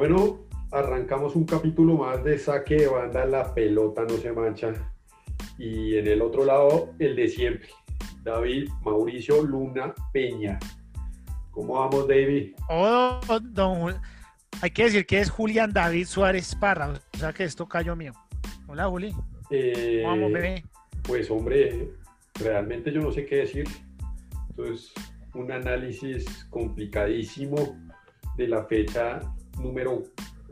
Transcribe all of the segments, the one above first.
Bueno, arrancamos un capítulo más de saque de banda, la pelota no se mancha. Y en el otro lado, el de siempre, David Mauricio Luna Peña. ¿Cómo vamos, David? Oh, don, hay que decir que es Julián David Suárez Parra, o sea que esto cayó mío. Hola, Juli. Eh, ¿Cómo vamos, bebé? Pues, hombre, realmente yo no sé qué decir. Entonces, un análisis complicadísimo de la fecha número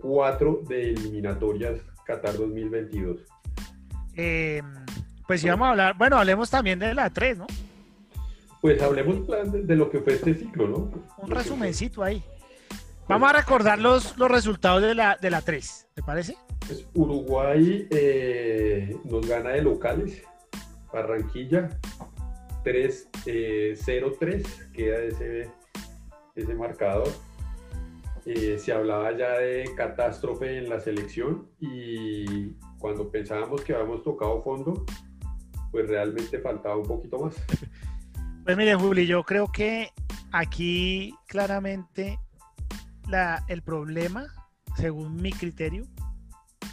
4 de eliminatorias Qatar 2022. Eh, pues sí, vamos a hablar, bueno, hablemos también de la 3, ¿no? Pues hablemos de, de lo que fue este ciclo, ¿no? Un resumencito ahí. Vamos a recordar los, los resultados de la, de la 3, ¿te parece? Pues Uruguay eh, nos gana de locales, Barranquilla 3-0-3, queda ese, ese marcador. Eh, se hablaba ya de catástrofe en la selección y cuando pensábamos que habíamos tocado fondo, pues realmente faltaba un poquito más. Pues mire, Juli, yo creo que aquí claramente la, el problema, según mi criterio,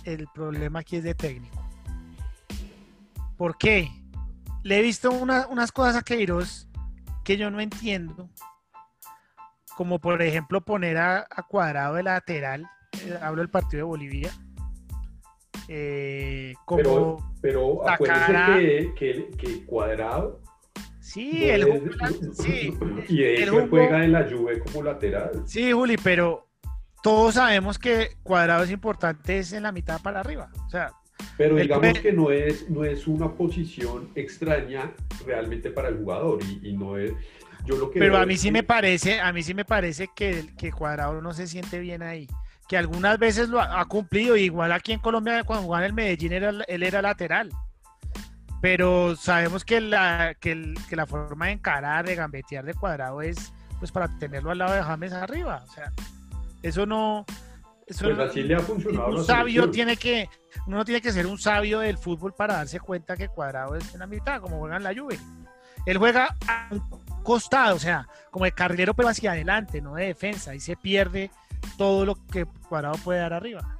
el problema aquí es de técnico. ¿Por qué? Le he visto una- unas cosas a Queiroz que yo no entiendo. Como por ejemplo poner a, a cuadrado de lateral. eh, hablo del partido de Bolivia. Eh, como Pero, pero la acuérdense cara- que, que, que Cuadrado sí, no el es- sí, y de el hecho jugó- juega en la Juve como lateral. Sí, Juli, pero todos sabemos que cuadrado es importante es en la mitad para arriba. O sea, Pero Él digamos que no es, no es una posición extraña realmente para el jugador y, y no es... Yo lo que pero a mí sí que- me parece, a mí sí me parece que, que cuadrado no se siente bien ahí. Que algunas veces lo ha, ha cumplido, igual aquí en Colombia cuando jugaba en el Medellín era, él era lateral. Pero sabemos que la, que, el- que la forma de encarar, de gambetear de cuadrado es pues para tenerlo al lado de James arriba. O sea, eso no. Eso Pues así le ha funcionado un sabio tiene que, uno no tiene que ser un sabio del fútbol para darse cuenta que Cuadrado es en la mitad, como juega en la Juve. Él juega a un costado, o sea, como de carrilero pero hacia adelante, no de defensa, y se pierde todo lo que Cuadrado puede dar arriba.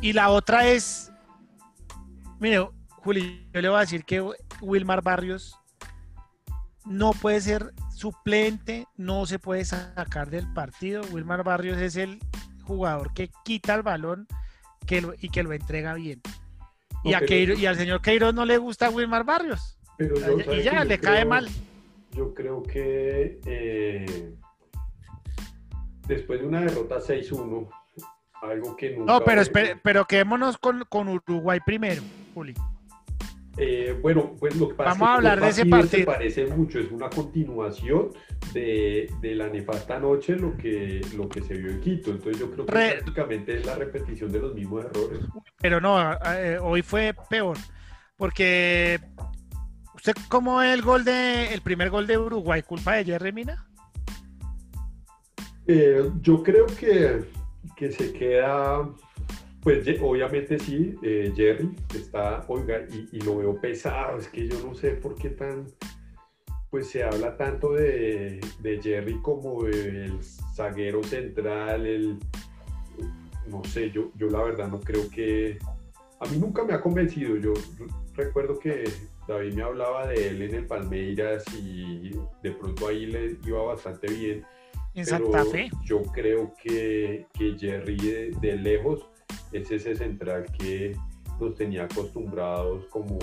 Y la otra es, mire, Juli, yo le voy a decir que Wilmar Barrios no puede ser suplente, no se puede sacar del partido. Wilmar Barrios es el jugador que quita el balón que lo- y que lo entrega bien. Y, a pero- Queiroz- y al señor Queiroz no le gusta Wilmar Barrios. Pero yo, Y ¿sabe ya, le cae creo- mal. Yo creo que eh, después de una derrota 6-1, algo que nunca... No, pero, espere- pero quedémonos con, con Uruguay primero, Juli. Eh, bueno, pues lo que pasa Vamos a es que hablar de ese partidos se partido. parecen mucho, es una continuación de, de la nefasta noche lo que, lo que se vio en Quito. Entonces yo creo que Re- prácticamente es la repetición de los mismos errores. Pero no, eh, hoy fue peor. Porque, ¿usted cómo ve el gol de, el primer gol de Uruguay? ¿Culpa de Jerry Mina? Eh, yo creo que, que se queda, pues obviamente sí, eh, Jerry está, oiga, y, y lo veo pesado, es que yo no sé por qué tan, pues se habla tanto de, de Jerry como el zaguero central, el, no sé, yo, yo la verdad no creo que, a mí nunca me ha convencido, yo recuerdo que David me hablaba de él en el Palmeiras y de pronto ahí le iba bastante bien. En Pero Santa Fe. Yo creo que, que Jerry de, de lejos es ese central que nos tenía acostumbrados como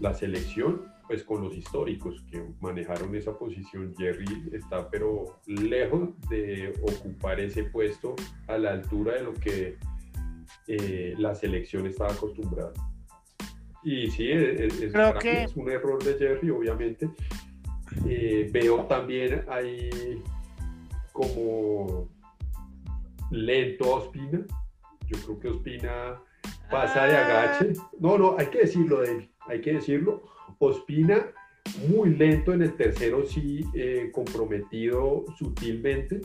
la selección, pues con los históricos que manejaron esa posición. Jerry está pero lejos de ocupar ese puesto a la altura de lo que eh, la selección estaba acostumbrada. Y sí, es, es- Creo que- es un error de Jerry, obviamente. Eh, veo también ahí como lento a Ospina. Yo creo que Ospina pasa de agache. No, no, hay que decirlo, David, hay que decirlo. Ospina muy lento en el tercero, sí eh, comprometido sutilmente.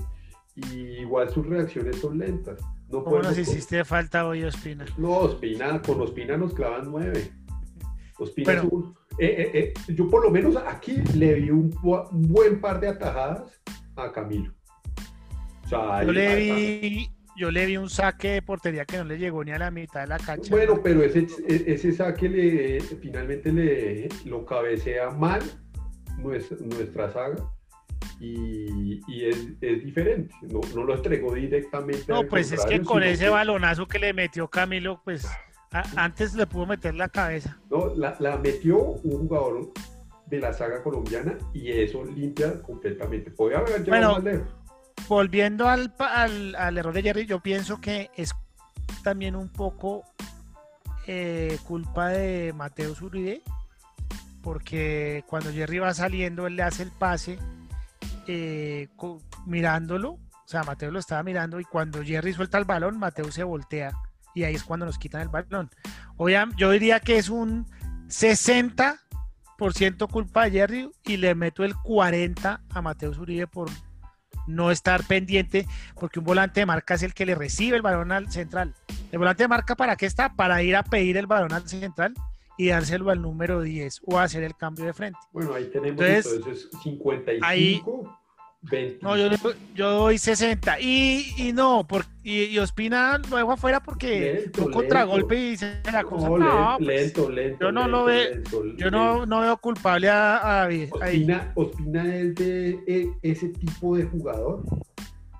Y igual sus reacciones son lentas. No ¿Cómo nos hiciste falta hoy, Ospina? no, Ospina, con Ospina nos clavan nueve. Ospina Pero- es un- eh, eh, eh, yo por lo menos aquí le vi un, bu- un buen par de atajadas a Camilo. O sea, Yo le vi, yo le vi un saque de portería que no le llegó ni a la mitad de la cancha. Bueno, pero ese, ese saque le, finalmente le, lo cabecea mal nuestra, nuestra saga y, es, es, diferente, no, no, lo entregó directamente. No, pues es que con ese balonazo que le metió Camilo, pues antes le pudo meter la cabeza. No, la, la, metió un jugador de la saga colombiana y eso limpia completamente. Podría haber bueno, Volviendo al, al, al, error de Jerry, yo pienso que es también un poco eh, culpa de Mateo Zuride, porque cuando Jerry va saliendo, él le hace el pase eh, mirándolo, o sea, Mateo lo estaba mirando y cuando Jerry suelta el balón, Mateo se voltea y ahí es cuando nos quitan el balón. yo diría que es un 60% culpa de Jerry y le meto el 40% a Mateo Zuribe por no estar pendiente, porque un volante de marca es el que le recibe el balón al central. ¿El volante de marca para qué está? Para ir a pedir el balón al central y dárselo al número 10 o hacer el cambio de frente. Bueno, ahí tenemos entonces, 55. No, yo, yo, doy 60. Y, y no, por, y, Ospina lo dejo afuera porque un contragolpe y se la cosa. No, pues, lento, lento, Yo no lo veo, yo no, no, veo culpable a, David. Ospina, Ospina es de e, ese tipo de jugador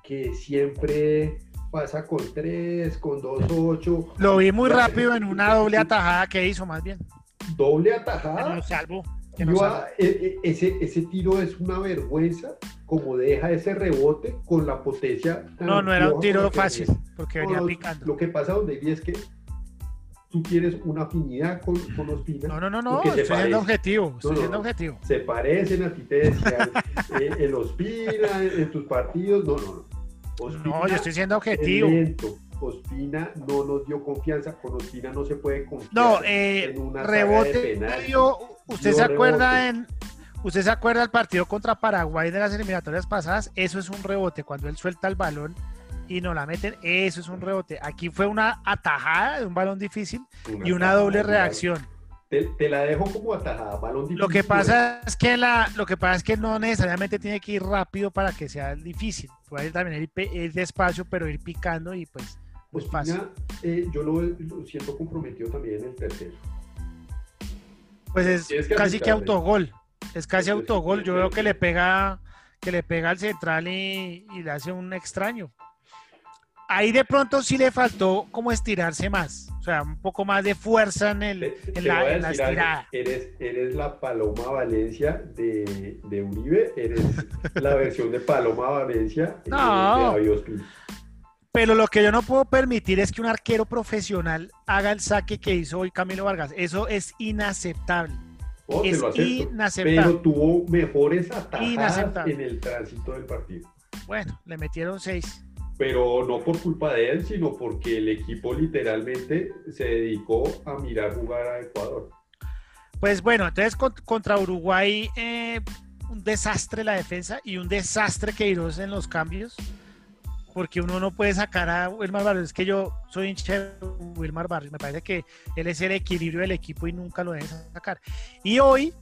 que siempre pasa con 3, con 2, 8. Lo vi muy rápido en una doble atajada que hizo, más bien. Doble atajada. No salvo. E, e, ese, ese tiro es una vergüenza como deja ese rebote con la potencia. No, no era un tiro fácil, porque venía picando. Lo que pasa donde vi es que tú tienes una afinidad con, con Ospina. No, no, no, no, estoy siendo objetivo, estoy siendo objetivo. Se parecen a ti, te decían, eh, en Ospina, en, tus partidos, no, no, no. no, yo estoy siendo objetivo. Ospina no nos dio confianza, con Ospina no se puede confiar. No, eh, en una rebote, usted se acuerda en ¿Usted se acuerda del partido contra Paraguay de las eliminatorias pasadas? Eso es un rebote. Cuando él suelta el balón y no la meten, eso es un rebote. Aquí fue una atajada de un balón difícil y una doble reacción. Te, la dejo como atajada, balón difícil. Lo que pasa es que la, lo que pasa es que no necesariamente tiene que ir rápido para que sea difícil. Puede también ir, despacio, pero ir picando y pues, pues fácil. Eh, yo lo, siento comprometido también en el tercero. Pues es casi que autogol. Es casi autogol. Yo veo que le pega, que le pega al central y, le hace un extraño. Ahí de pronto sí le faltó como estirarse más, o sea, un poco más de fuerza en, el, en, la, estirada. Eres, eres la Paloma Valencia de, de Uribe, eres la versión de Paloma Valencia no, Pero lo que yo no puedo permitir es que un arquero profesional haga el saque que hizo hoy Camilo Vargas. Eso es inaceptable. Oh, es inaceptable. Pero tuvo mejores atajadas en el tránsito del partido. Bueno, le metieron seis. Pero no por culpa de él, sino porque el equipo literalmente se dedicó a mirar jugar a Ecuador. Pues bueno, entonces contra Uruguay eh, un desastre la defensa y un desastre que en los cambios porque uno no puede sacar a Wilmar Barrios. Es que yo soy hincha de Wilmar Barrios. Me parece que él es el equilibrio del equipo y nunca lo deben sacar. Y hoy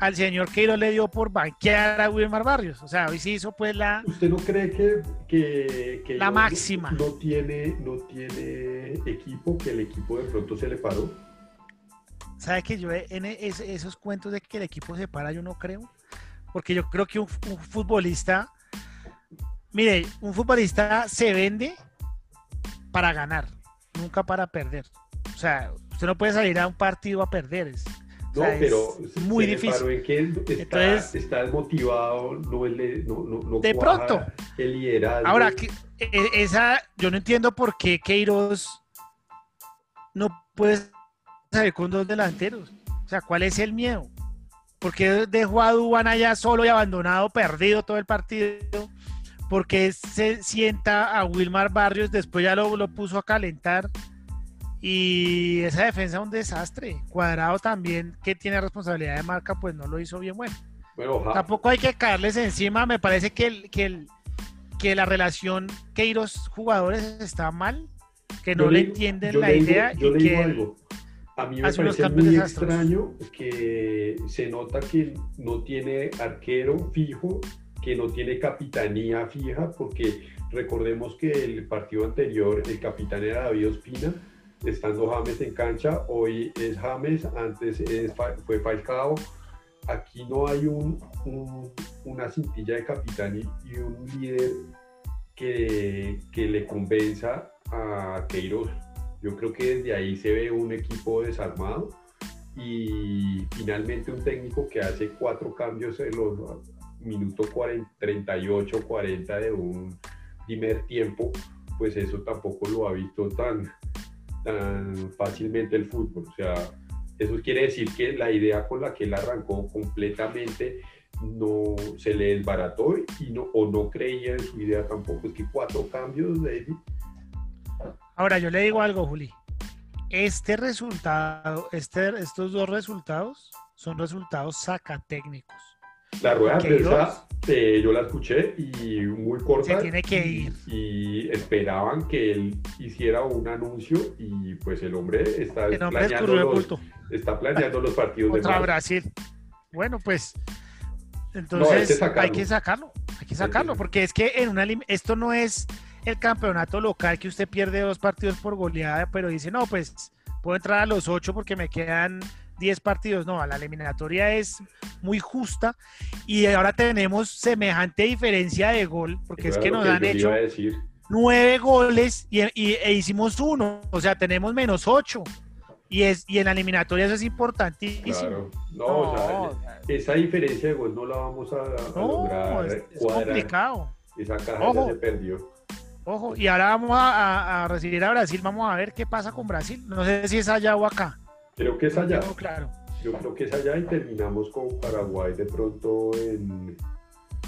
al señor Queiroz le dio por banquear a Wilmar Barrios. O sea, hoy sí hizo pues la... ¿Usted no cree que, que, la máxima no tiene, no tiene equipo, que el equipo de pronto se le paró? ¿Sabe que yo en esos cuentos de que el equipo se para yo no creo? Porque yo creo que un futbolista Mire, un futbolista se vende para ganar, nunca para perder. O sea, usted no puede salir a un partido a perder. no, pero es muy difícil. En que está, Entonces, está desmotivado, no, no, no, de pronto. El liderazgo. Ahora, e, esa, yo no entiendo por qué Queiroz no puede salir con dos delanteros. O sea, ¿cuál es el miedo? ¿Por qué dejó a Duban allá solo y abandonado, perdido todo el partido? Porque se sienta a Wilmar Barrios, después ya lo, lo puso a calentar. Y esa defensa es un desastre. Cuadrado también, que tiene responsabilidad de marca, pues no lo hizo bien bueno. Tampoco hay que caerles encima. Me parece que, el, que, el, que la relación Queiros jugadores está mal, que no le, entienden la idea. Yo y que algo. A mí me parece muy extraño que se nota que no tiene arquero fijo que no tiene capitanía fija, porque recordemos que el partido anterior el capitán era David Ospina, estando James en cancha, hoy es James, antes fue Falcao. Aquí no hay un, una cintilla de capitán y, un líder que, que, le convenza a Queiroz. Yo creo que desde ahí se ve un equipo desarmado y finalmente un técnico que hace cuatro cambios en los minutos 38, 40 de un primer tiempo, pues eso tampoco lo ha visto tan, tan fácilmente el fútbol. O sea, eso quiere decir que la idea con la que él arrancó completamente no se le desbarató y no, o no creía en su idea tampoco. Es que cuatro cambios, de Ahora, yo le digo algo, Juli. Este resultado, este, estos dos resultados son resultados sacatécnicos. La rueda de prensa eh, yo la escuché y muy corta. Se tiene que ir. Y, esperaban que él hiciera un anuncio y pues el hombre está, planeando, los, está planeando los partidos Contra de Brasil. Bueno, pues entonces hay, que sacarlo, hay que sacarlo, porque es que en una esto no es el campeonato local que usted pierde dos partidos por goleada, pero dice, no, pues puedo entrar a los ocho porque me quedan 10 partidos. No, la eliminatoria es muy justa y ahora tenemos semejante diferencia de gol, porque es que nos han hecho nueve goles y, e hicimos uno, o sea, tenemos menos ocho. Y, es, y en la eliminatoria eso es importantísimo. No, esa diferencia de gol no la vamos a, lograr. Es, es complicado. Esa caja ya se perdió. Ojo, y ahora vamos a, recibir a Brasil. Vamos a ver qué pasa con Brasil. No sé si es allá o acá. Creo que es allá. claro. Yo creo que es allá y terminamos con Paraguay de pronto en.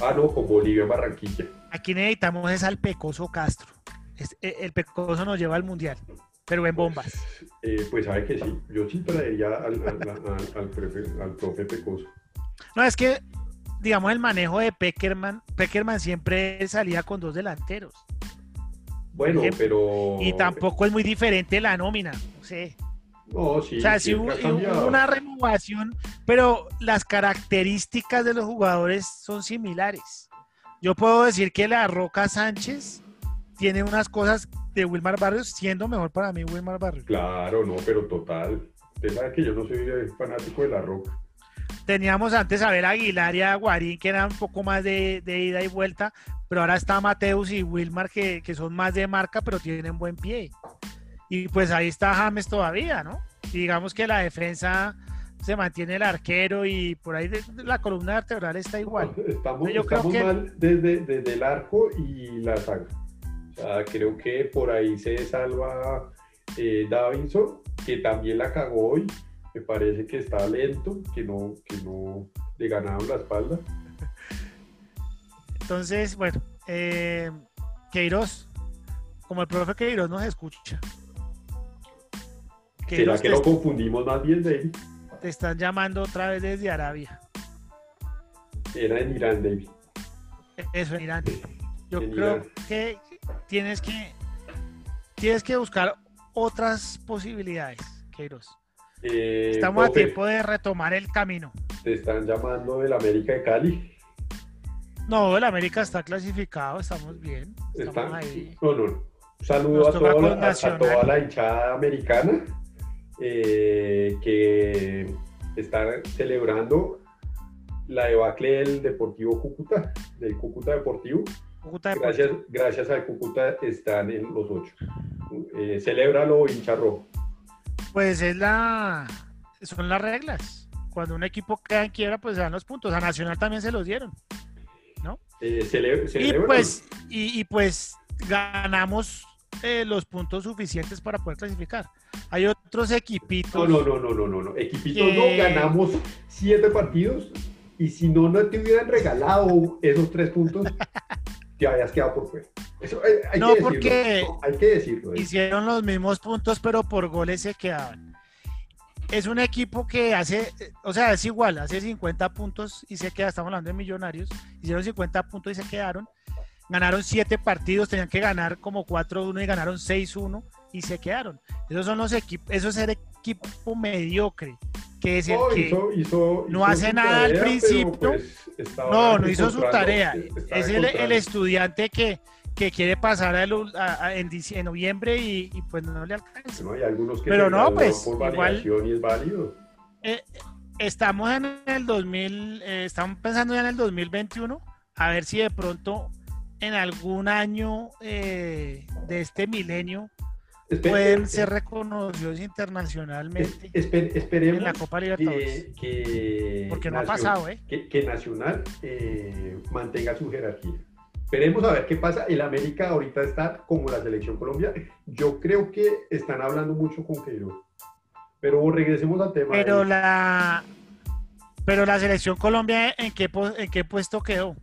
Ah, no, con Bolivia en Barranquilla. Aquí necesitamos es al Pecoso Castro. Eh, el Pecoso nos lleva al mundial, pero en bombas. Pues, eh, pues sabe que sí. Yo sí traería al, al, profe Pecoso. No, es que, digamos, el manejo de Peckerman, Peckerman siempre salía con dos delanteros. Bueno, pero. Y tampoco es muy diferente la nómina. No sé. Sí, o sea, sí, hubo, una renovación, pero las características de los jugadores son similares. Yo puedo decir que la Roca Sánchez tiene unas cosas de Wilmar Barrios, siendo mejor para mí Wilmar Barrios. Claro, no, pero total. Usted sabe que yo no soy fanático de la Roca. Teníamos antes a ver a Aguilar y a Guarín, que eran un poco más de, ida y vuelta, pero ahora está Mateus y Wilmar, que, que son más de marca, pero tienen buen pie. Y pues ahí está James todavía, ¿no? digamos que la defensa se mantiene el arquero y por ahí la columna vertebral está igual. Estamos, mal desde, desde, el arco y la saga. O sea, creo que por ahí se salva eh, Davinson, que también la cagó hoy. Me parece que está lento, que no, que no le ganaron la espalda. Entonces, bueno, eh, Queiroz, como el profe Queiroz nos escucha, ¿Será que lo confundimos más bien, David? Te están llamando otra vez desde Arabia. Era en Irán, David. Eso, en Irán. Yo creo que tienes que tienes que buscar otras posibilidades, Queiroz. Eh, Estamos a tiempo de retomar el camino. ¿Te están llamando del América de Cali? No, el América está clasificado, estamos bien. Estamos ahí. No, no. Un saludo a toda la hinchada americana eh, que está celebrando la debacle del Deportivo Cúcuta, del Cúcuta Deportivo. gracias, gracias al Cúcuta están en los ocho. Eh, celébralo, hincha Pues es la, son las reglas. Cuando un equipo queda en quiebra, pues se dan los puntos. A Nacional también se los dieron. ¿no? Eh, y, pues, y, pues ganamos eh, los puntos suficientes para poder clasificar. Hay otros equipitos. No, no, no, no, no, no. Equipitos no ganamos siete partidos y si no, no te hubieran regalado esos tres puntos, te habías quedado por fuera. Eso hay, hay no, que porque hay que decirlo. ¿eh? Hicieron los mismos puntos, pero por goles se quedaban. Es un equipo que hace, o sea, es igual, hace 50 puntos y se queda, estamos hablando de millonarios, hicieron 50 puntos y se quedaron ganaron siete partidos, tenían que ganar como 4-1 y ganaron 6-1 y se quedaron. Esos son los equipos, eso es ser equipo mediocre. que es el No, que hizo- hizo- no hizo hace nada al tarea, principio. pues, no, no hizo su tarea. Es el, el estudiante que, que quiere pasar a- a- en, en noviembre y, y pues no le alcanza. No, hay algunos que Pero no, pues, por igual- y es válido. Eh, estamos en el 2000, eh, estamos pensando ya en el 2021, a ver si de pronto en algún año eh, de este milenio pueden eh, ser reconocidos internacionalmente esper- esperemos en la Copa Libertadores. que, que Porque no ha Nacio- pasado, ¿eh? que, que Nacional eh, mantenga su jerarquía. Esperemos a ver qué pasa. El América ahorita está como la selección Colombia. Yo creo que están hablando mucho con Queiroz. Pero regresemos al tema. Pero de- la pero la selección Colombia en qué en qué puesto quedó.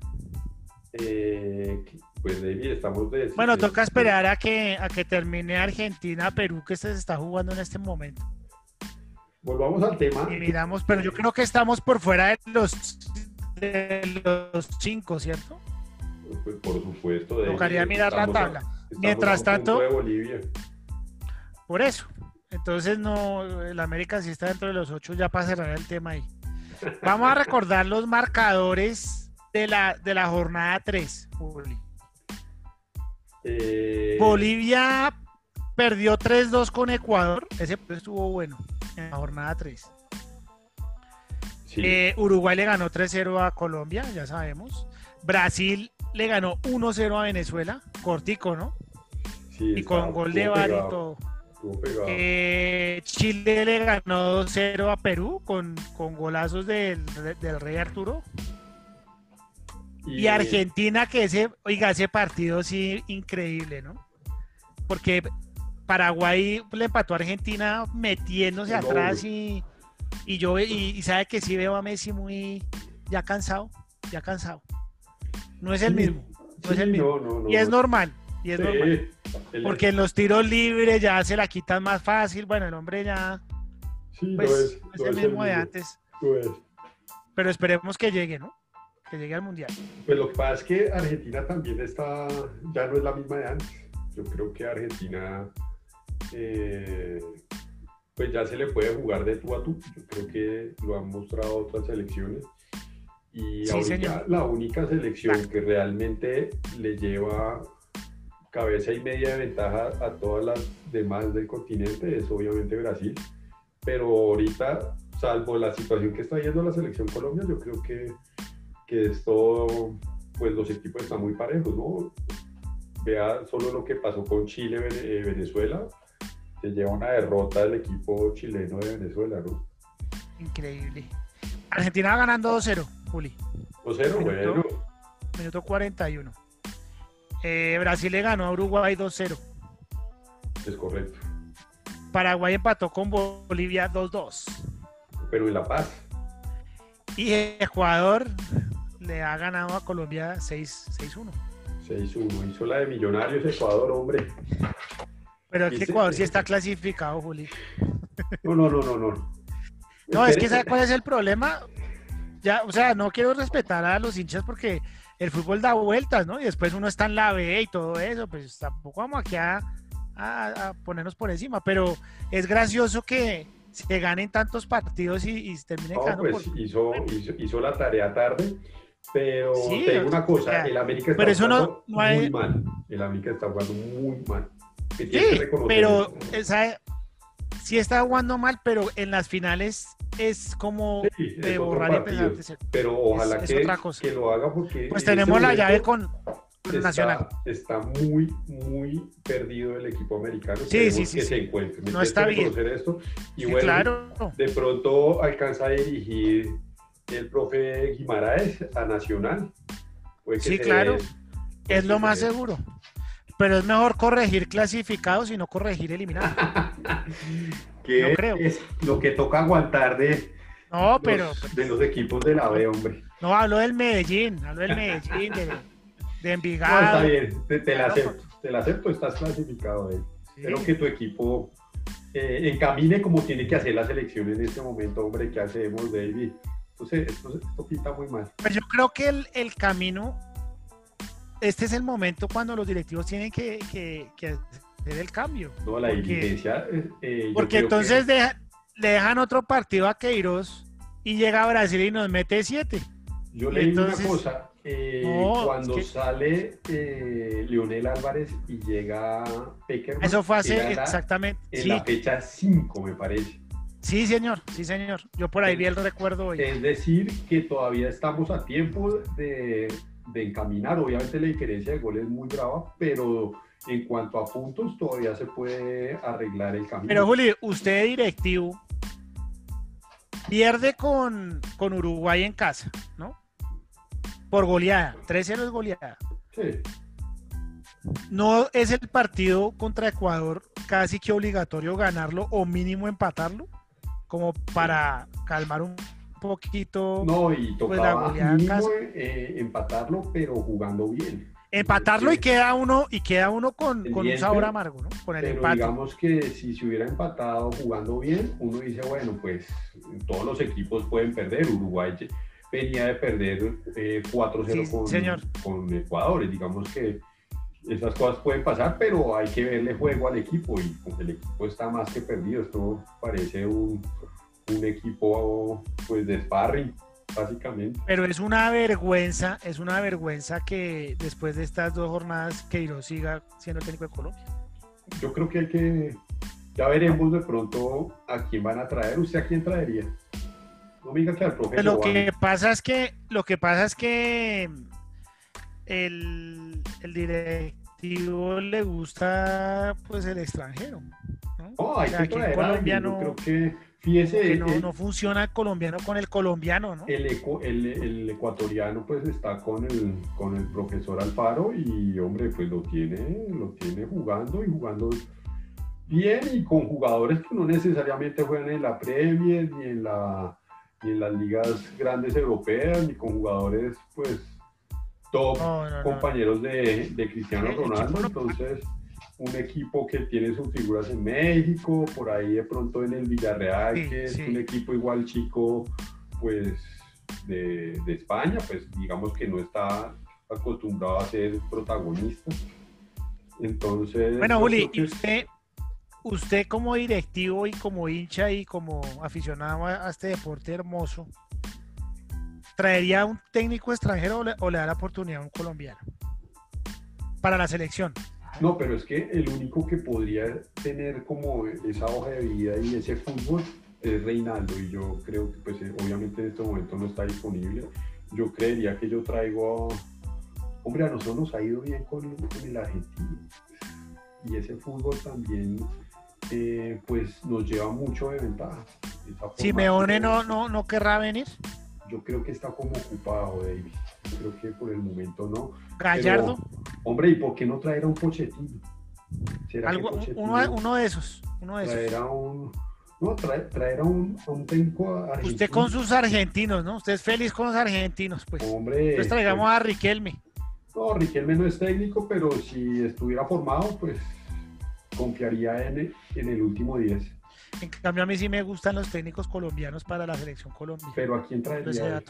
Eh, pues David, estamos de... Bueno, de- toca esperar a que a que termine Argentina Perú que se está jugando en este momento. Volvamos al tema. Y miramos, pero yo creo que estamos por fuera de los de los cinco, ¿cierto? Pues, por supuesto. David, Tocaría mirar la a- tabla. Mientras tanto- de Bolivia. Por eso. Entonces no, el América sí está dentro de los ocho ya para cerrar el tema ahí. Vamos a recordar los marcadores de la, de la jornada 3, Juli. Eh, Bolivia perdió 3-2 con Ecuador. Ese estuvo bueno en la jornada 3. sí, Eh, Uruguay le ganó 3-0 a Colombia, ya sabemos. Brasil le ganó 1-0 a Venezuela, cortico, ¿no? sí, Y con gol de pegado. Eh, Chile le ganó 2-0 a Perú con, con golazos del, del Rey Arturo. Y Argentina, que ese, oiga, ese partido sí increíble, ¿no? Porque Paraguay le empató a Argentina metiéndose atrás y, y yo y, y sabe que sí veo a Messi muy ya cansado, ya cansado. No es el mismo, no es el mismo. no, no, no, y es no. normal, y es Sí, normal. el- Porque en los tiros libres ya se la quitan más fácil. Bueno, el hombre ya sí, pues, no es, el es mismo de antes. Pero esperemos que llegue, ¿no? Que llegue al mundial. Pues lo que pasa es que Argentina también está, ya no es la misma de antes. Yo creo que Argentina, eh, pues ya se le puede jugar de tú a tú. Yo creo que lo han mostrado otras selecciones. Y Sí, ahorita señor. la única selección que realmente le lleva cabeza y media de ventaja a todas las demás del continente es obviamente Brasil. Pero ahorita, salvo la situación que está viendo la selección Colombia, yo creo que, que esto, pues los equipos están muy parejos, ¿no? Vea solo lo que pasó con Chile, eh, Venezuela, se lleva una derrota del equipo chileno de Venezuela, ¿no? Increíble. Argentina va ganando 2-0, Juli. 2-0, Minuto- bueno, Minuto 41. Eh, Brasil le ganó a Uruguay 2-0. es correcto. Paraguay empató con Bolivia 2-2. Pero en La Paz, Y Ecuador le ha ganado a Colombia 6 6-1. 6-1, hizo la de Millonarios Ecuador, hombre. Pero es que Ecuador sí está clasificado, Juli. No, no, no, no, no. No, es que Espere- ¿sabe cuál es el problema? Ya, o sea, no quiero respetar a los hinchas porque el fútbol da vueltas, ¿no? Y después uno está en la B y todo eso, pues tampoco vamos aquí a, a- a ponernos por encima, pero es gracioso que se ganen tantos partidos y, y terminen No, ganando pues por... hizo, hizo, hizo la tarea tarde, pero Sí, te digo una cosa, sea, el América está pero eso no- jugando no hay- muy mal. El América está jugando muy mal. Que tiene que Sí, pero ¿sabe? sí está jugando mal, pero en las finales es como Sí, es de otro borrar y partido, de cero. Pero ojalá es que, otra cosa. que lo haga porque Pues en tenemos la llave con, con está, Nacional. está muy, muy perdido el equipo americano. Sí, sí, sí, que sí. se encuentre. Me No está bien. esto. Y bueno, claro. de pronto alcanza a dirigir el profe Guimaraes a Nacional. Que Sí, claro. Es lo que más seguro. Pero es mejor corregir clasificados y no corregir eliminados. que Yo creo. es lo que toca aguantar de, No, pero los, de los equipos de la B, hombre. no hablo del Medellín, hablo del Medellín, de, de No, Envigado. está bien, te, te la acepto, te la acepto, estás clasificado. eh. Sí. Espero que tu equipo eh, encamine como tiene que hacer la selección en este momento, hombre, ¿qué hacemos, David? Entonces, esto, esto pinta muy mal. Pues yo creo que el, el camino, este es el momento cuando los directivos tienen que, que- que hacer el cambio. No, la Porque- diligencia. eh, Porque que- entonces deja- le dejan otro partido a Queiroz y llega a Brasil y nos mete siete. Yo leí una cosa, eh, cuando sale eh, Leonel Álvarez y llega Peckerman. Eso fue hace exactamente. En la fecha 5, me parece. Sí, señor, sí, señor. Yo por ahí vi el recuerdo hoy. Es decir, que todavía estamos a tiempo de, de encaminar. Obviamente la diferencia de gol es muy brava, pero en cuanto a puntos todavía se puede arreglar el camino. Pero Juli, usted directivo pierde con, con Uruguay en casa, ¿no? Por goleada, 3-0 es goleada. Sí. ¿No es el partido contra Ecuador casi que obligatorio ganarlo o mínimo empatarlo? Como para calmar un poquito. No, y pues, tocaba mínimo eh, empatarlo, pero jugando bien. Empatarlo y queda uno y queda uno con, con un sabor amargo, ¿no? Con el pero digamos que si se hubiera empatado jugando bien, uno dice, bueno, pues todos los equipos pueden perder. Uruguay venía de perder 4-0 eh, con, Ecuador. digamos que esas cosas pueden pasar, pero hay que verle juego al equipo y el equipo está más que perdido. Esto parece un, un equipo pues de sparring, básicamente. Pero es una vergüenza, es una vergüenza que después de estas dos jornadas Queiroz siga siendo el técnico de Colombia. Yo creo que hay que, ya veremos de pronto a quién van a traer. ¿Usted a quién traería? Lo que pasa es que, lo que pasa es que el, directivo le gusta pues el extranjero. ¿no? hay que colombiano, creo que fíjese, no, no, funciona el colombiano con el colombiano, ¿no? El, el, ecuatoriano pues está con el, con el profesor Alfaro y hombre pues lo tiene, lo tiene jugando y jugando bien y con jugadores que no necesariamente juegan en la Premier ni en la ni en las ligas grandes europeas, ni con jugadores, pues, top compañeros de, de, Cristiano Ronaldo. Entonces, un equipo que tiene sus figuras en México, por ahí de pronto en el Villarreal, que es un equipo igual chico, pues, de, de, España, pues, digamos que no está acostumbrado a ser protagonista. Entonces. Bueno, Juli, ¿y usted, usted como directivo y como hincha y como aficionado a, este deporte hermoso, ¿traería un técnico extranjero o le, da la oportunidad a un colombiano para la selección? No, pero es que el único que podría tener como esa hoja de vida y ese fútbol es Reinaldo y yo creo que pues obviamente en este momento no está disponible. Yo creería que yo traigo a... Hombre, a nosotros nos ha ido bien con, con el argentino y ese fútbol también eh, pues nos lleva mucho de ventaja. ¿Simeone no, no, no querrá venir? Yo creo que está como ocupado, David. Yo creo que por el momento no. ¿Gallardo? hombre, ¿y por qué no traer a un Pochettino? uno, de esos. Uno de traer a un. No, traer, a un, técnico argentino. Usted con sus argentinos, ¿no? Usted es feliz con los argentinos, pues. Hombre. Pues traigamos a Riquelme. No, Riquelme no es técnico, pero si estuviera formado, pues confiaría en, en el último 10. En cambio, a mí sí me gustan los técnicos colombianos para la selección colombiana. Pero ¿a quién traería?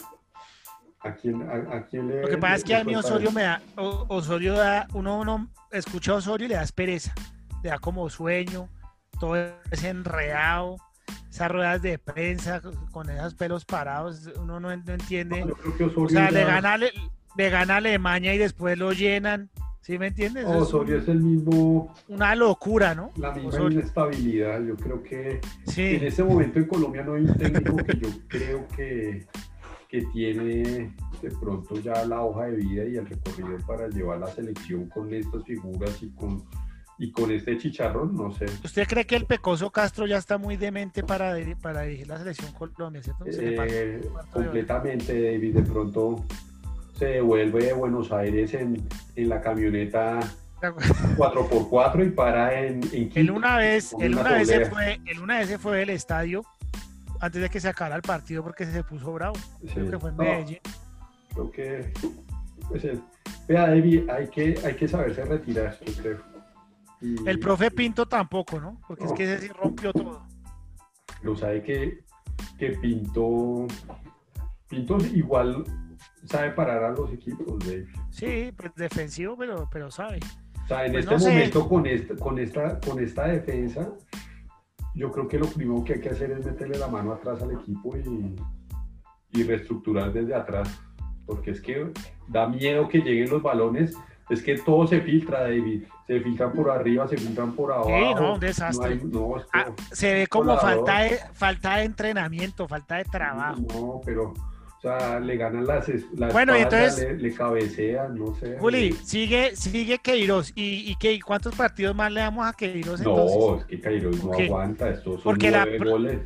¿A quién, a, quién le, Lo que pasa es que a mí Osorio me da, Osorio da, uno, uno escucha a Osorio y le da pereza, le da como sueño, todo es enredado, esas ruedas de prensa con esos pelos parados, uno no, entiende. o sea, le gana, le, le gana Alemania y después lo llenan ¿Sí me entiendes? Osorio es, el mismo. Una locura, ¿no? La misma inestabilidad. Yo creo que en ese momento en Colombia no hay un técnico que yo creo que, que tiene de pronto ya la hoja de vida y el recorrido para llevar la selección con estas figuras y con, y con este chicharrón, no sé. ¿Usted cree que el Pecoso Castro ya está muy demente para, para dirigir la selección Colombia? Eh, completamente, David. De pronto se devuelve de Buenos Aires en, en la camioneta 4x4 y para en, en Quito, una vez, él una, vez se fue, él una vez se fue del estadio antes de que se acabara el partido porque se puso bravo. Creo que fue en Medellín. Creo que pues, vea David, hay que, hay que saberse retirar, yo creo. el profe Pinto tampoco, ¿no? Porque es que ese sí rompió todo. Lo sabe que, que Pinto Pinto igual sabe parar a los equipos, Dave. Sí, pues defensivo, pero, pero sabe. O sea, en pues este momento con, esta, con, esta, con esta defensa, yo creo que lo primero que hay que hacer es meterle la mano atrás al equipo y, y reestructurar desde atrás, porque es que da miedo que lleguen los balones. Es que todo se filtra, David. Se filtran por arriba, se filtran por abajo. Sí, no, un desastre. No hay- no, Ah, se ve como falta de, falta de entrenamiento, falta de trabajo. No, pero, o sea, le ganan las, es- la Bueno, y entonces- le, le cabecean, no sé. Juli, sigue, sigue Queiroz. ¿Y, y qué, cuántos partidos más le damos a Queiroz entonces? No, es que Kairos no aguanta, estos son Porque nueve goles.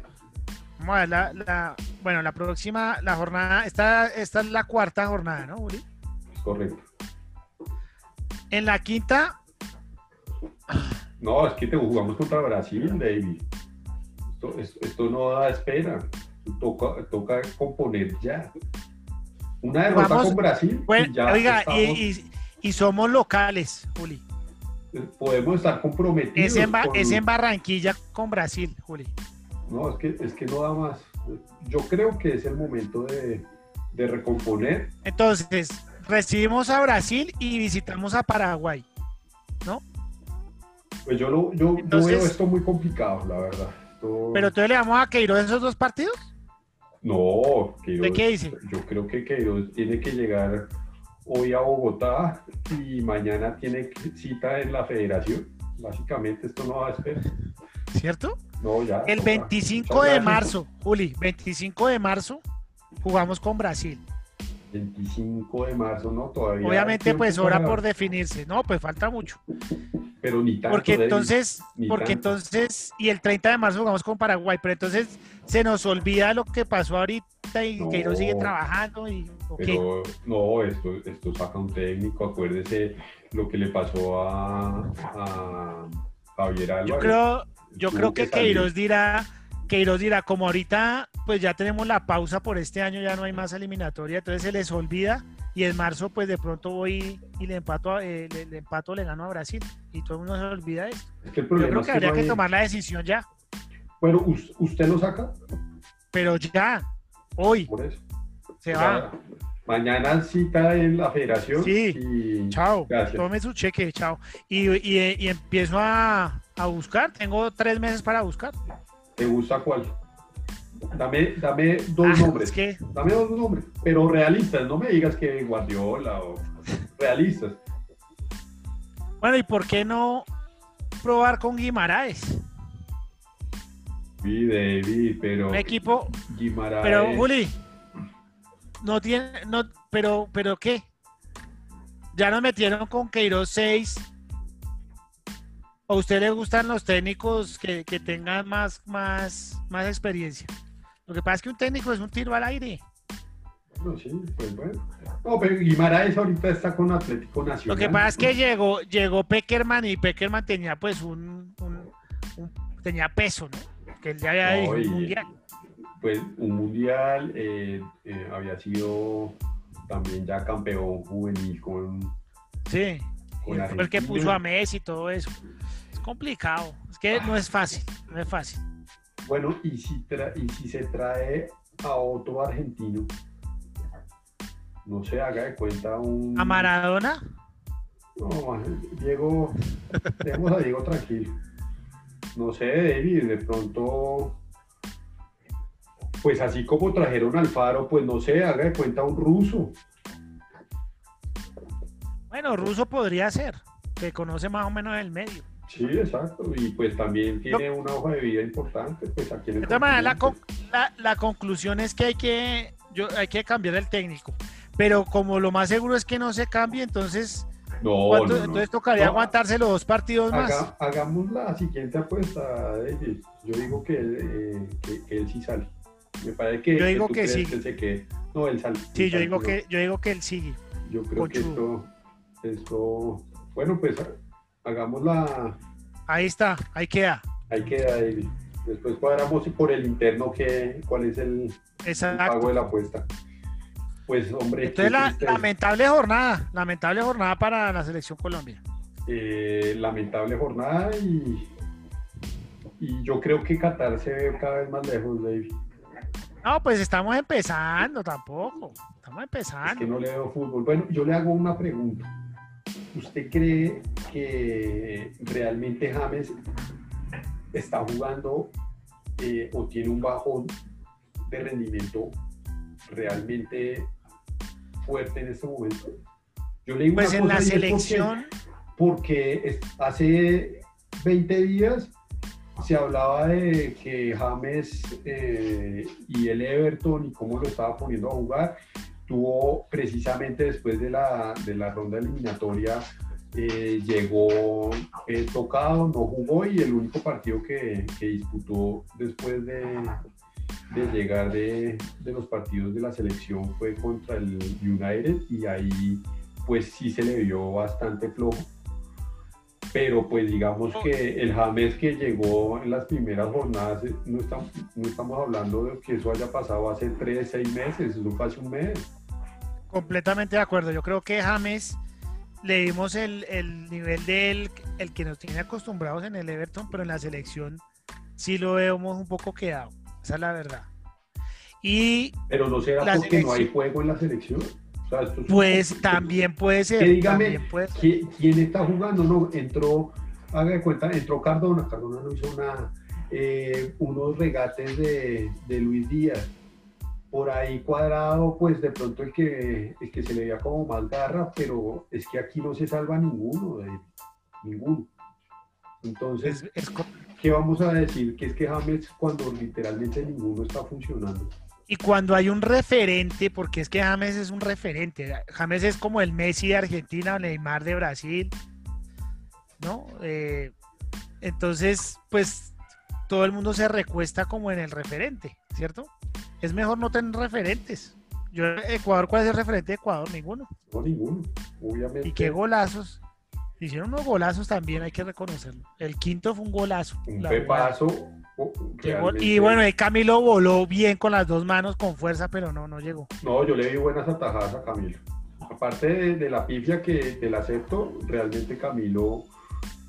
Vamos a ver la, la- bueno, la próxima, la jornada, esta, esta es la cuarta jornada, ¿no, Juli? Es correcto. En la quinta, No, es que te jugamos contra Brasil, David. Esto, es- esto no da espera. Toca, toca componer ya. Una derrota Vamos- con Brasil. bueno, y ya oiga, y, estamos- y- y somos locales, Juli. podemos estar comprometidos. Es en, Ba- con- es en Barranquilla con Brasil, Juli. No, es que, es que no da más. Yo creo que es el momento de, de recomponer. Entonces, recibimos a Brasil y visitamos a Paraguay. Pues yo, lo, yo, veo esto muy complicado, la verdad. Pero entonces le damos a Queiroz esos dos partidos. No, Queiroz- ¿De qué dice? Yo creo que Queiroz tiene que llegar hoy a Bogotá y mañana tiene cita en la federación. Básicamente esto no va a esperar. ¿Cierto? No, ya. El toca. 25 Muchas de marzo, Juli, 25 de marzo jugamos con Brasil. 25 de marzo, no, todavía. Obviamente, pues hora para- por definirse. No, pues falta mucho. Pero ni tanto. Porque entonces, porque tanto. entonces, y el 30 de marzo jugamos con Paraguay, pero entonces se nos olvida lo que pasó ahorita y No. Queiroz sigue trabajando y. Pero no, esto, esto saca un técnico. Acuérdese lo que le pasó a, a Javier Álvarez. Yo creo, yo creo que salir. Queiroz dirá, Queiroz dirá, como ahorita pues ya tenemos la pausa por este año, ya no hay más eliminatoria, entonces se les olvida y en marzo pues de pronto voy y le empato, a- eh, le, le empato, le gano a Brasil y todo el mundo se olvida de eso. Es que el Yo creo es que habría no que tomar la decisión ya, Bueno, us- ¿usted lo saca? pero ya, hoy, Por eso. se O va. sea, Mañana cita en la federación. Sí. y- Chao, Gracias. tome su cheque, chao. Y, y- y empiezo a, a buscar, tengo tres meses para buscar. ¿Te gusta cuál? Dame, dame dos Ah, nombres. Dame dos nombres, pero realistas. No me digas que Guardiola o realistas. Bueno, ¿y por qué no probar con Guimaraes? Sí, David, pero Un equipo, Guimaraes. pero Juli, no tiene, no, pero, pero ¿qué? Ya nos metieron con Queiroz 6. ¿O a usted le gustan los técnicos que, que tengan más, más, más experiencia? Lo que pasa es que un técnico es un tiro al aire. No, sí, pues bueno. No, pero Guimaraes ahorita está con Atlético Lo Nacional. que pasa es que llegó, llegó Peckerman y Peckerman tenía pues un, un- un- tenía peso, ¿no? Que él ya había No, un mundial. Pues un mundial eh, eh, había sido también ya campeón juvenil con. Sí. Fue el que puso a Messi y todo eso. Es complicado. Es que no es fácil. No es fácil. Bueno, y si, y si se trae a otro argentino, no se haga de cuenta un. A Maradona, No, Diego, dejemos a Diego tranquilo. No sé, David, de pronto, pues así como trajeron al Faro, pues no sé, haga de cuenta un ruso. Bueno, Russo podría ser, que conoce más o menos el medio. Sí, exacto. Y pues también tiene una hoja de vida importante, pues aquí en el De todas maneras, la, con- la, la conclusión es que hay que, yo, hay que cambiar el técnico. Pero como lo más seguro es que no se cambie, entonces, No, ¿cuánto- no, no. entonces tocaría aguantarse los dos partidos más. haga- hagamos la siguiente apuesta, David. Yo digo que, eh, que, que él sí sale. Me parece que, Yo digo que crees sí. se. No, él sale. Sí, él yo sale, digo que, yo digo que él sigue. Yo creo que esto, esto, bueno, pues hagamos la, Ahí está, ahí queda. ahí queda, David. Después cuadramos por el interno que, cuál es el, pago de la apuesta. Pues, hombre, Entonces, la, lamentable jornada, lamentable jornada para la selección Colombia. eh, lamentable jornada y, y yo creo que Qatar se ve cada vez más lejos, David. No, pues estamos empezando tampoco. Estamos Es empezando. que no le veo fútbol. Bueno, yo le hago una pregunta. ¿Usted cree que realmente James está jugando eh, o tiene un bajón de rendimiento realmente fuerte en este momento. Yo le digo pues en la selección. Porque, hace 20 días se hablaba de que James eh, y el Everton y cómo lo estaba poniendo a jugar. Tuvo precisamente después de la, de la ronda eliminatoria, eh, llegó eh, tocado, no jugó y el único partido que, que disputó después de, de llegar de, de, los partidos de la selección fue contra el United y ahí pues sí se le vio bastante flojo. Pero pues digamos que el James que llegó en las primeras jornadas, eh, no estamos, no estamos hablando de que eso haya pasado hace tres, seis meses, eso fue hace un mes. Completamente de acuerdo, yo creo que James le dimos el, el nivel del el que nos tiene acostumbrados en el Everton, pero en la selección sí lo vemos un poco quedado. Esa es la verdad. Y pero no será porque no hay juego en la selección. pues también puede ser. dígame, ¿quién, está jugando? No, entró, haga de cuenta, entró Cardona. Cardona no hizo nada. Eh, unos regates de, de, Luis Díaz. Por ahí cuadrado, pues de pronto el que, el que se le veía como más garra, pero es que aquí no se salva ninguno, de, ninguno. Entonces, es, ¿qué vamos a decir? Que es que James cuando literalmente ninguno está funcionando. Y cuando hay un referente, porque es que James es un referente, James es como el Messi de Argentina, Neymar de Brasil, ¿no? Eh, entonces, pues todo el mundo se recuesta como en el referente, ¿cierto? Es mejor no tener referentes. Yo, Ecuador, ¿cuál es el referente de Ecuador? Ninguno. No, ninguno, obviamente. Y qué golazos. Hicieron unos golazos también, hay que reconocerlo. El quinto fue un golazo. Un pepazo. Oh, y bueno, Camilo voló bien con las dos manos, con fuerza, pero no, no llegó. No, yo le di buenas atajadas a Camilo. Aparte de, la pifia que te la acepto, realmente Camilo,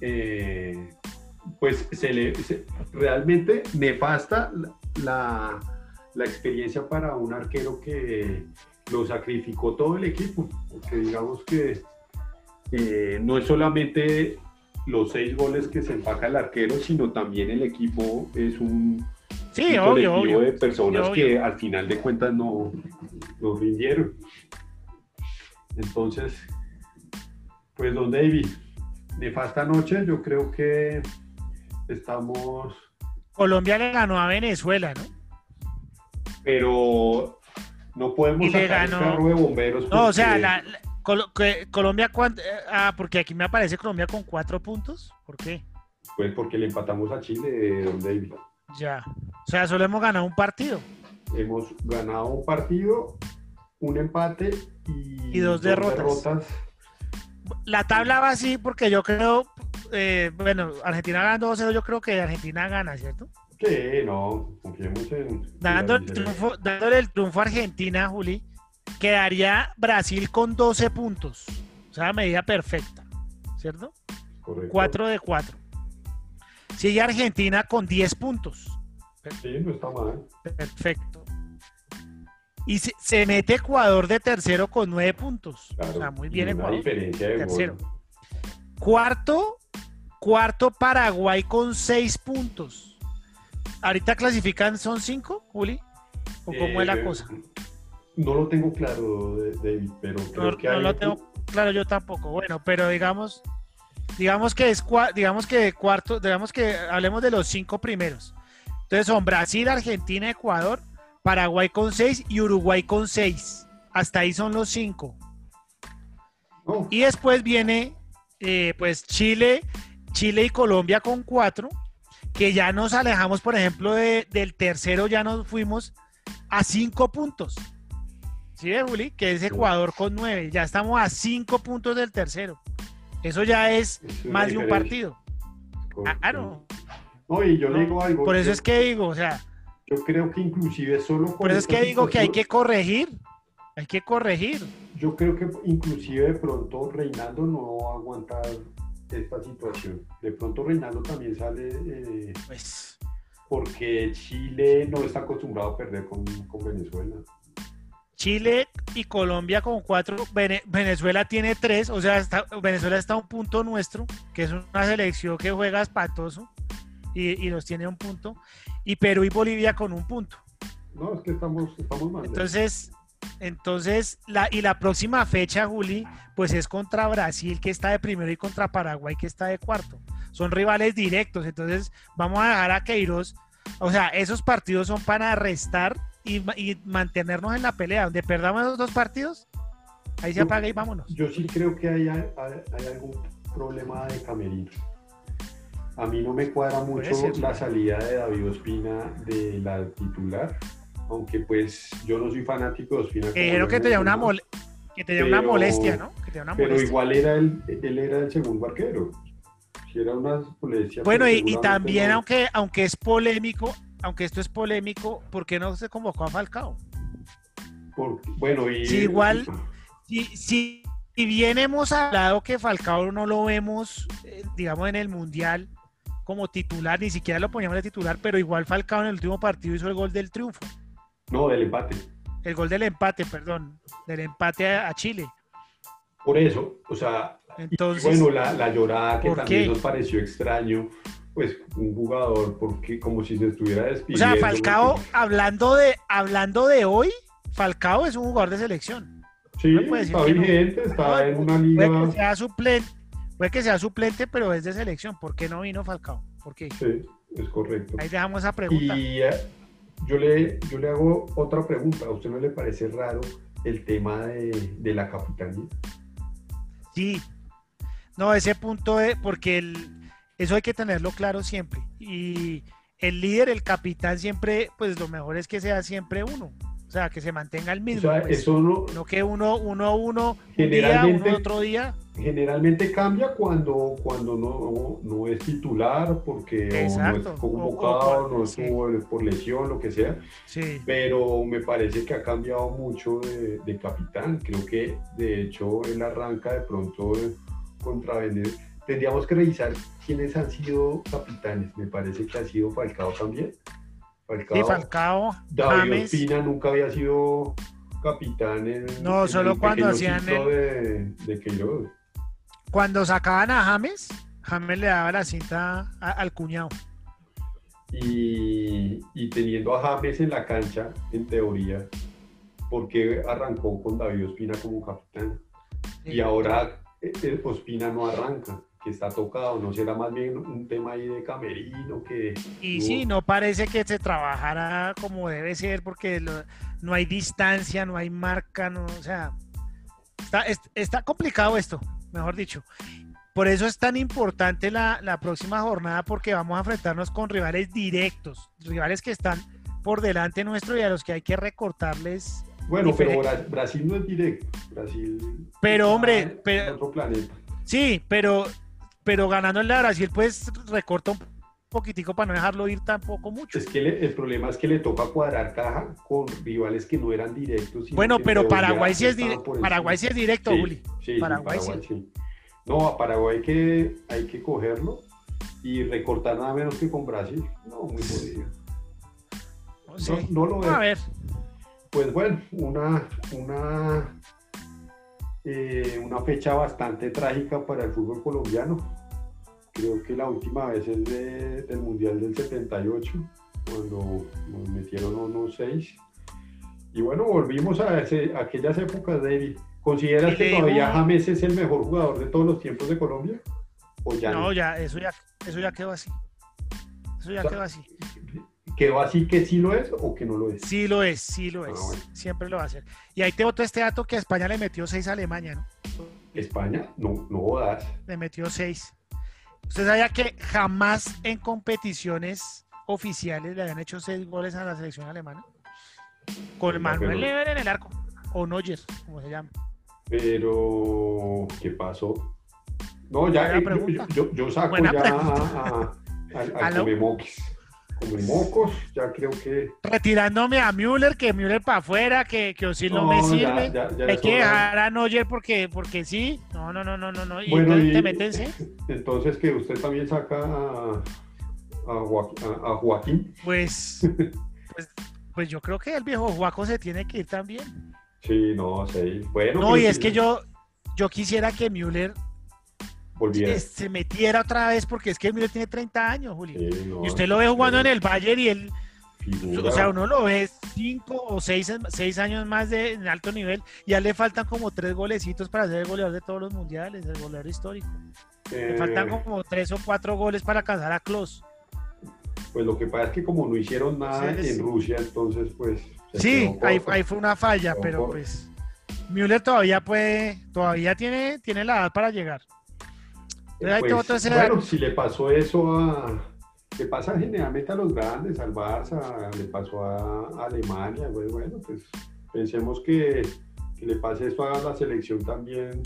eh, pues se le, realmente nefasta la, la experiencia para un arquero que lo sacrificó todo el equipo, porque digamos que eh, no es solamente los seis goles que se empaca el arquero, sino también el equipo es un, sí, colectivo de personas que al final de cuentas no, no rindieron. Entonces, pues don David, nefasta noche, yo creo que estamos... Colombia le ganó a Venezuela, ¿no? Pero no podemos sacar el carro de bomberos. No, o sea, la, Colombia, ¿cuánto? Eh, ah, porque aquí me aparece Colombia con cuatro puntos. ¿Por qué? Pues porque le empatamos a Chile, don David. Ya. O sea, solo hemos ganado un partido. Hemos ganado un partido, un empate y, dos, derrotas. La tabla va así porque yo creo, eh, bueno, Argentina gana 2-0, yo creo que Argentina gana, ¿cierto? Que no, confiemos en. Dándole el triunfo, dándole el triunfo a Argentina, Juli, quedaría Brasil con 12 puntos. O sea, medida perfecta, ¿cierto? Correcto. 4 de 4. Sigue Argentina con 10 puntos. Sí, no está mal. Perfecto. Y se, mete Ecuador de tercero con 9 puntos. o sea, muy bien Ecuador. diferencia de tercero. Cuarto, cuarto Paraguay con 6 puntos. ¿Ahorita clasifican son 5, Juli? ¿O cómo es la eh, cosa? No lo tengo claro, David, pero creo que no lo tengo claro yo tampoco. Bueno, pero digamos, digamos que es digamos que cuarto, digamos que hablemos de los cinco primeros. Entonces son Brasil, Argentina, Ecuador, Paraguay con seis y Uruguay con seis. Hasta ahí son los cinco. Oh. Y después viene eh, pues Chile, Chile y Colombia con cuatro, que ya nos alejamos, por ejemplo, del tercero, ya nos fuimos a cinco puntos. ¿Sí Juli? Que es Ecuador con nueve. Ya estamos a cinco puntos del tercero. Eso ya es, más de un partido. Claro. No, y yo digo algo. Por eso es que digo, o sea. Yo creo que inclusive solo. Por eso es que digo que hay que corregir. Hay que corregir. Yo creo que inclusive de pronto Reinaldo no va a aguantar esta situación. De pronto Reinaldo también sale. Eh, pues. Porque Chile no está acostumbrado a perder con, con Venezuela. Chile y Colombia con cuatro, Venezuela tiene tres, o sea, Venezuela está a un punto nuestro, que es una selección que juega espatoso. y, y los tiene un punto. Y Perú y Bolivia con un punto. No, es que estamos, estamos mal. Entonces, entonces, la, y la próxima fecha, Juli, pues es contra Brasil, que está de primero, y contra Paraguay, que está de cuarto. Son rivales directos. Entonces, vamos a dejar a Queiroz. O sea, esos partidos son para restar y, y mantenernos en la pelea. Donde perdamos esos dos partidos, ahí se apaga y vámonos. Yo sí creo que hay, hay, hay algún problema de camerino. A mí no me cuadra mucho ser. la salida de David Ospina de la titular, aunque pues yo no soy fanático de Ospina. Dijeron lo que tenía una, que tenía una Pero- molestia, ¿no? Que tenía una Pero igual era el, él era el segundo arquero. Si era una molestia. Bueno, pues y, y también, no. aunque, aunque es polémico, aunque esto es polémico, ¿por qué no se convocó a Falcao? Por- bueno, y. Sí, igual- Si, si, si bien hemos hablado que Falcao no lo vemos, eh, digamos, en el Mundial como titular, ni siquiera lo poníamos de titular, pero igual Falcao en el último partido hizo el gol del triunfo, No, del empate. el gol del empate, perdón, del empate a, a Chile. Por eso, o sea, Entonces, bueno, la, la llorada que ¿por también qué? nos pareció extraño, pues un jugador, porque como si se estuviera o despidiendo. sea, Falcao, porque- hablando de, hablando de hoy, Falcao es un jugador de selección. Sí, no puede está no. vigente, está en una Puede liga. que sea suplente, puede que sea suplente, pero es de selección. ¿Por qué no vino Falcao? ¿Por qué? Sí, es correcto. Ahí dejamos esa pregunta. Y eh, yo le, yo le hago otra pregunta. ¿A usted no le parece raro el tema de, de la capitanía? Sí. No, ese punto de, porque el, eso hay que tenerlo claro siempre. Y el líder, el capitán, siempre, pues lo mejor es que sea siempre uno. O sea, que se mantenga el O mismo. sea, pues. eso no, No que uno, uno, uno, un día, Generalmente- uno otro día. generalmente cambia cuando, cuando no, no es titular, porque o no Exacto. es O- o convocado, no sí. estuvo por lesión, lo que sea. Sí. pero me parece que ha cambiado mucho de, de capitán. Creo que de hecho él arranca de pronto eh, contra Venezuela. Tendríamos que revisar quiénes han sido capitanes. Me parece que ha sido Falcao también. Falcao. Sí, Falcao, David James. Ospina nunca había sido capitán en, No, en solo el cuando hacían el- de, de Queiroz. Cuando sacaban a James, James le daba la cinta a- al cuñado. Y, y teniendo a James en la cancha, en teoría, porque arrancó con David Ospina como capitán. Y ahora eh, eh, Ospina no arranca, que está tocado, ¿no será más bien un tema ahí de camerino que... Y no- sí, no parece que se trabajara como debe ser porque lo- no hay distancia, no hay marca, no, o sea, está, es- está complicado esto, mejor dicho. Por eso es tan importante la, la próxima jornada porque vamos a enfrentarnos con rivales directos, rivales que están por delante nuestro y a los que hay que recortarles. Bueno, pero Brasil no es directo, Brasil... Pero, hombre, pero- otro planeta. Sí, pero, pero ganando en la Brasil pues recorta un poquitico para no dejarlo ir tampoco mucho. Es que le- el problema es que le toca cuadrar caja con rivales que no eran directos. Bueno, pero Paraguay sí es. Paraguay sí es directo, Sí, Juli. sí, Paraguay Paraguay, sí. No, a Paraguay hay que, hay que cogerlo y recortar nada menos que con Brasil. No, muy jodido. No lo veo. a ver, Pues bueno, una, una, eh, una fecha bastante trágica para el fútbol colombiano. Creo que la última vez es de- del Mundial del 78, cuando nos metieron unos seis. Y bueno, volvimos a, ese- a aquellas épocas, David. ¿Consideras que todavía James es el mejor jugador de todos los tiempos de Colombia? ¿O ya no? no, ya, eso ya, eso ya quedó así. Eso ya O sea, quedó así. ¿Quedó así que sí lo es o que no lo es? Sí lo es, sí lo Ah, es. bueno. Siempre lo va a hacer. Y ahí te boto este dato que a España le metió seis a Alemania, ¿no? ¿España? No, no jodas. Le metió seis. ¿Usted sabía que jamás en competiciones oficiales le habían hecho seis goles a la selección alemana? Con Manuel Neuer en el arco. O Neuer, como se llama. Pero, ¿qué pasó? No, ya, eh, yo, yo- yo saco Buena ya pregunta. a, a, a, a Comemocos, ya creo que... Retirándome a Müller, que Müller para afuera, que, que Osil no, me sirve. ya- ya Hay que dejar a Neuer porque, porque sí. No, no, no, no, no, no. Y Bueno, y- te meten seis. Entonces, que usted también saca a, a, Joaqu- a- a Joaquín. Pues, pues, pues yo creo que el viejo Juaco se tiene que ir también. Sí, no, sí. Bueno, No, y es sí, que yo, yo quisiera que Müller volviera. se metiera otra vez, porque es que Müller tiene 30 años, Julio. Sí, no, y usted lo ve jugando en el Bayern y él, figura. o sea, uno lo ve 5 o 6 años más de en alto nivel, ya le faltan como 3 golecitos para ser el goleador de todos los mundiales, el goleador histórico. Le Eh, faltan como 3 o 4 goles para alcanzar a Klos. Pues lo que pasa es que como no hicieron nada Sí, sí. en Rusia, entonces pues... Sí, ahí, fue una falla, pero corto. pues Müller todavía puede, todavía tiene, tiene la edad para llegar. Pues, bueno, si le pasó eso a... Le pasa generalmente a los grandes, al Barça, le pasó a Alemania, pues, bueno, pues pensemos que, que le pase eso a la selección también,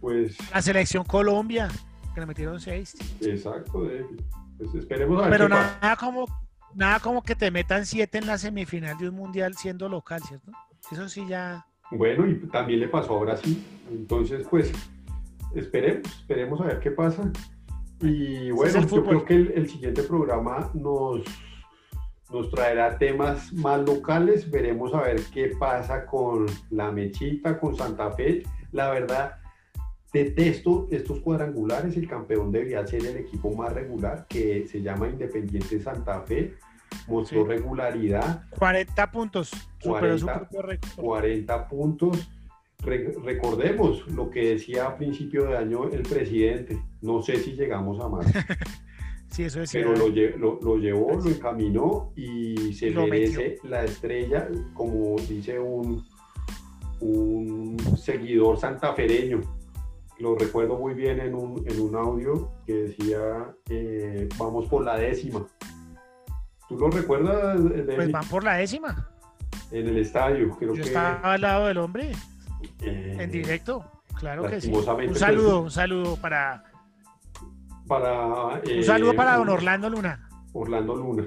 pues La selección Colombia, que le metieron 6. exacto, David. Pues esperemos a ver Pero pasa. nada como, nada como que te metan 7 en la semifinal de un mundial siendo local, ¿cierto? Eso sí ya. Bueno, y también le pasó a Brasil. Entonces, pues, esperemos, esperemos a ver qué pasa. Y bueno, yo fútbol. creo que el, el siguiente programa nos, nos traerá temas más locales. Veremos a ver qué pasa con la Mechita, con Santa Fe. La verdad, detesto estos cuadrangulares. El campeón debería ser el equipo más regular, que se llama Independiente Santa Fe. Mostró Sí. regularidad. 40 puntos. Superó su 40. propio récord. 40 puntos. Re- recordemos lo que decía a principio de año el presidente. No sé si llegamos a más, Sí, eso es pero lo, lle- lo- lo llevó, lo encaminó y se Lo merece la estrella, como dice un, un seguidor santafereño. Lo recuerdo muy bien en un, en un audio que decía, eh, vamos por la décima. ¿Tú lo recuerdas, David? Pues van por la décima. En el estadio, creo Yo que... estaba al lado del hombre, eh, en directo. Claro que sí. Un pues, saludo, un saludo para. para Un eh, saludo para don Orlando Luna. Orlando Luna.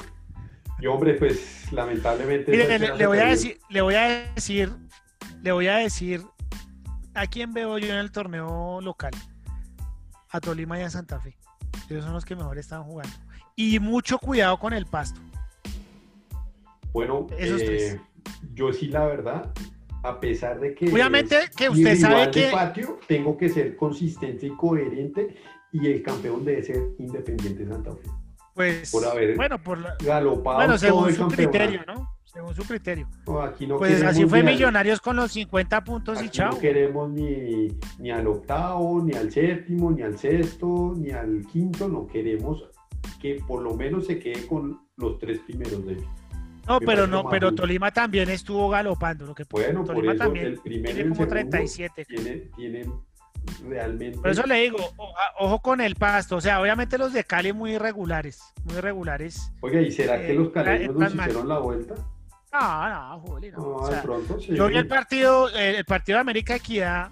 Y hombre, pues lamentablemente. Mire, esa le, voy a decir, le voy a decir, le voy a decir a quién veo yo en el torneo local. A Tolima y a Santa Fe. Ellos son los que mejor están jugando. Y mucho cuidado con el pasto. Bueno, esos eh, tres. yo sí, la verdad, a pesar de que. Obviamente que usted sabe que- patio, tengo que ser consistente y coherente. Y el campeón debe ser Independiente Santa Fe. Pues, Por haber bueno, por la- Galopado bueno, según su criterio, ¿no? Según su criterio. No, aquí no Pues así fue Millonarios con los 50 puntos y chao. no queremos ni, ni al octavo, ni al séptimo, ni al sexto, ni al quinto. No queremos que por lo menos se quede con los tres primeros de No, pero no, pero. Tolima también estuvo galopando. Lo que Bueno, por Tolima eso también el primero tiene como segundo 37. tienen, tienen realmente. Por eso le digo, ojo con el pasto. O sea, obviamente los de Cali muy irregulares, muy irregulares. Oiga, ¿y será que eh, los caleños nos mal. hicieron la vuelta? No, no, Juli, no. No, O sea, pronto sí. yo vi el partido, el, el partido de América Equidad.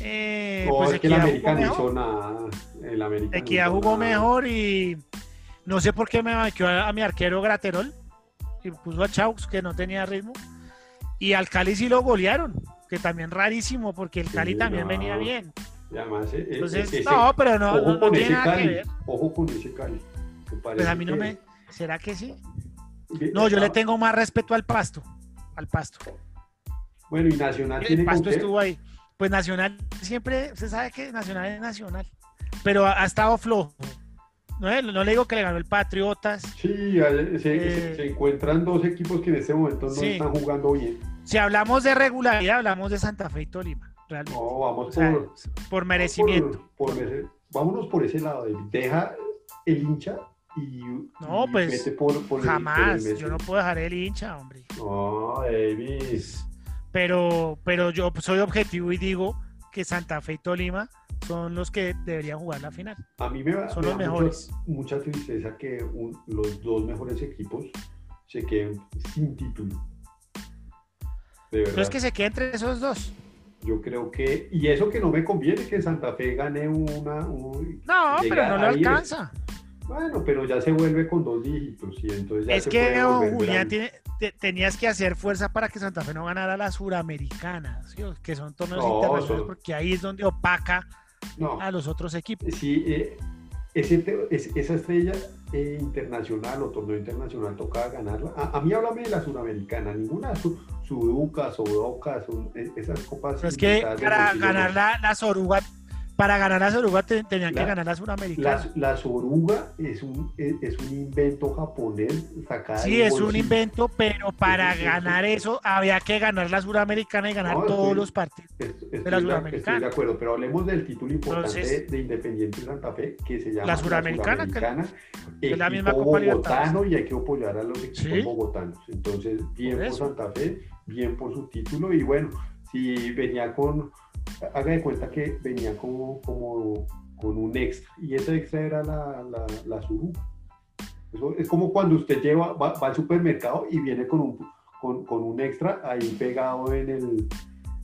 eh, No, pues es que el América no hizo nada. El América Equidad jugó nada. mejor y no sé por qué me banqueó a, a mi arquero Graterol y puso a Chaux que no tenía ritmo. Y al Cali sí lo golearon, que también rarísimo porque el Sí, Cali también no. venía bien. Además, eh, eh, Entonces, ese- no, pero no, ojo no, no con tiene nada que Cali. ver. Ojo con ese Cali. que Pues a mí no que- me. ¿Será que sí? que- No, yo le ah, tengo más respeto al pasto. Al pasto. Bueno, y Nacional El tiene con pasto estuvo ahí. Pues Nacional siempre, usted sabe que Nacional es Nacional. Pero ha, ha estado flojo. No, le- no le digo que le ganó el Patriotas. Sí, eh, se, Eh, encuentran dos equipos que en este momento no Sí. están jugando bien. Si hablamos de regularidad, hablamos de Santa Fe y Tolima. Realmente. No, vamos O sea, por, por merecimiento. por- por vámonos por ese lado. Deja el hincha y, No, y pues, por, el- Jamás. Yo no puedo dejar el hincha, hombre. No, David. Pero, pero yo soy objetivo y digo que Santa Fe y Tolima son los que deberían jugar la final. A mí me, Son me los mejores. Mucha, mucha tristeza que un- los dos mejores equipos se queden sin título. De verdad. No es que se quede entre esos dos. Yo creo que, y eso que no me conviene, que Santa Fe gane una. un- No, pero no le alcanza. Bueno, pero ya se vuelve con dos dígitos, y entonces ya Es se que, puede oh, Julián, tiene- te- tenías que hacer fuerza para que Santa Fe no ganara la Suramericana, ¿sí? que son torneos No, internacionales, son- porque ahí es donde opaca No, a los otros equipos. sí, eh, ese esa estrella eh, internacional o torneo internacional tocaba ganarla. A, a mí háblame de la Suramericana, ninguna su, Suduca, Sodoca, eh, esas copas. Pero es que para ganar la, la Soruga para ganar a Soruga te- tenían que ganar a Suramericana. La, la soruga es un, es, es un invento japonés sacado Sí, es un invento, pero para ganar eso había que ganar la Suramericana y ganar No, todos estoy- los partidos. Estoy, la estoy de- Suramericana. estoy de acuerdo, pero hablemos del título importante Entonces- de Independiente Santa Fe, que se llama La Suramericana, que- Suramericana, que es la misma Copa bogotano y hay que apoyar a los equipos Sí. bogotanos. Entonces, bien Por por. Santa Fe, bien por su título y bueno, si venía con, haga de cuenta que venía como, como con un extra y ese extra era la, la, la Suruga. Eso es como cuando usted lleva, va, va al supermercado y viene con un, con, con un extra ahí pegado en el...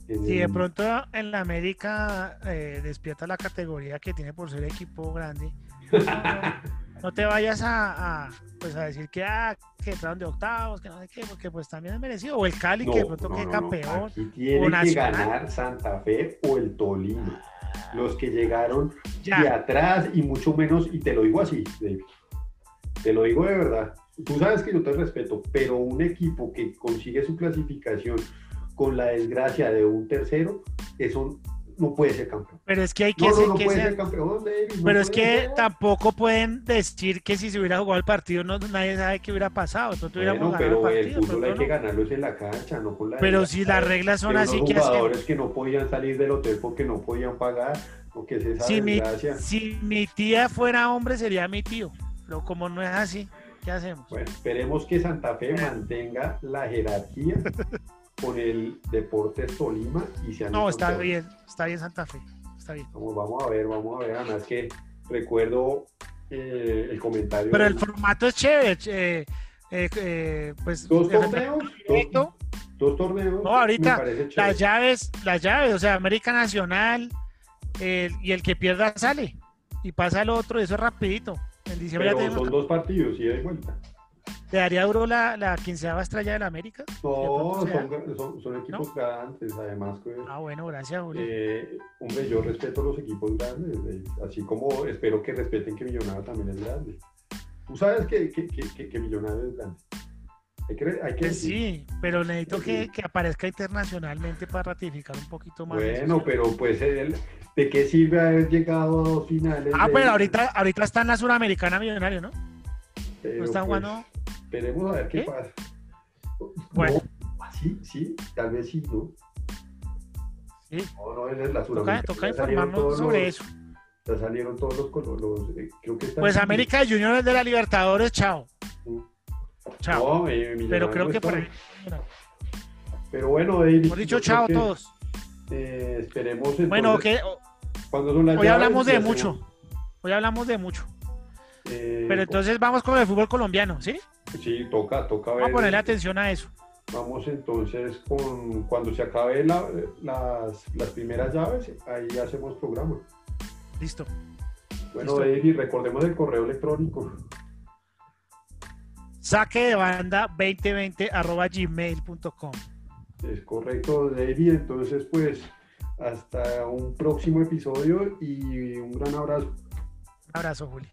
en Si de pronto en la América eh, despierta la categoría que tiene por ser equipo grande, no, te vayas a, a, pues a decir que, ah, que entraron de octavos, que no sé qué, porque pues también es merecido. O el Cali, que de pronto no, que no, campeón. Aquí tiene o que ganar Santa Fe o el Tolima. Los que llegaron de Ya, atrás y mucho menos, y te lo digo así, David. Te lo digo de verdad. Tú sabes que yo te respeto, pero un equipo que consigue su clasificación con la desgracia de un tercero, eso no puede ser campeón. pero es que hay que, No, no, ser- no que puede ser- ser campeón, David. no Pero es que ser. tampoco pueden decir que si se hubiera jugado el partido no, nadie sabe qué hubiera pasado. Hubiéramos Bueno, pero el el partido. fútbol hay que no. ganarlo en la cancha, no con la Pero de- si las reglas son así, ¿qué hacemos? jugadores que no podían salir del hotel porque no podían pagar, o que es esa Si mi, si mi tía fuera hombre, sería mi tío. Pero como no es así, ¿qué hacemos? Bueno, esperemos que Santa Fe mantenga la jerarquía con el Deportes Tolima y sean No, los está bien, está bien Santa Fe. Está bien. Vamos, vamos a ver, vamos a ver. Además que recuerdo eh, el comentario. Pero el formato es chévere. eh, eh, eh, pues, dos de- torneos, dos, dos torneos. No, ahorita. Las llaves, las llaves, o sea, América Nacional, y el que pierda sale. Y pasa al otro, eso es rapidito. En diciembre ya Pero tenemos. son dos partidos, y vuelta. ¿Te daría duro la, la quinceava estrella del América? No, son, son- son equipos grandes, además que Ah, bueno, gracias, Julio. Eh, hombre, yo respeto los equipos grandes, eh, así como espero que respeten que Millonario también es grande. Tú sabes que, que, que, que- Millonario es grande. Hay que, hay que Pues sí, pero necesito Sí. que, que aparezca internacionalmente para ratificar un poquito más. Bueno, pero pues, el- ¿de qué sirve haber llegado a dos finales? Ah, de- pero ahorita, ahorita está en la Suramericana Millonario, ¿no? pero, No están pues, jugando. Esperemos a ver qué, ¿Qué? pasa. Bueno. No, sí, sí, tal vez sí, ¿no? Sí. No, no, en la Toca, toca informarnos sobre los- eso. Ya salieron todos los colores, eh, creo que Pues en- América Junior de la Libertadores, chao. Chao. No, eh, pero creo que por ahí. Pero bueno, David. Hemos dicho chao a que, todos. eh, esperemos entonces, Bueno, que cuando son las hoy llaves, hablamos de mucho. Hoy hablamos de mucho. eh, Pero entonces vamos con el fútbol colombiano, ¿sí? Sí, toca, toca ver. Vamos a ponerle atención a eso. Vamos entonces con cuando se acabe la- las, las primeras llaves, ahí hacemos programa. Listo. Bueno, Listo. David, recordemos el correo electrónico. Saque de banda 2020 arroba gmail.com. Es correcto, David. Entonces, pues, hasta un próximo episodio y un gran abrazo. Un abrazo, Juli.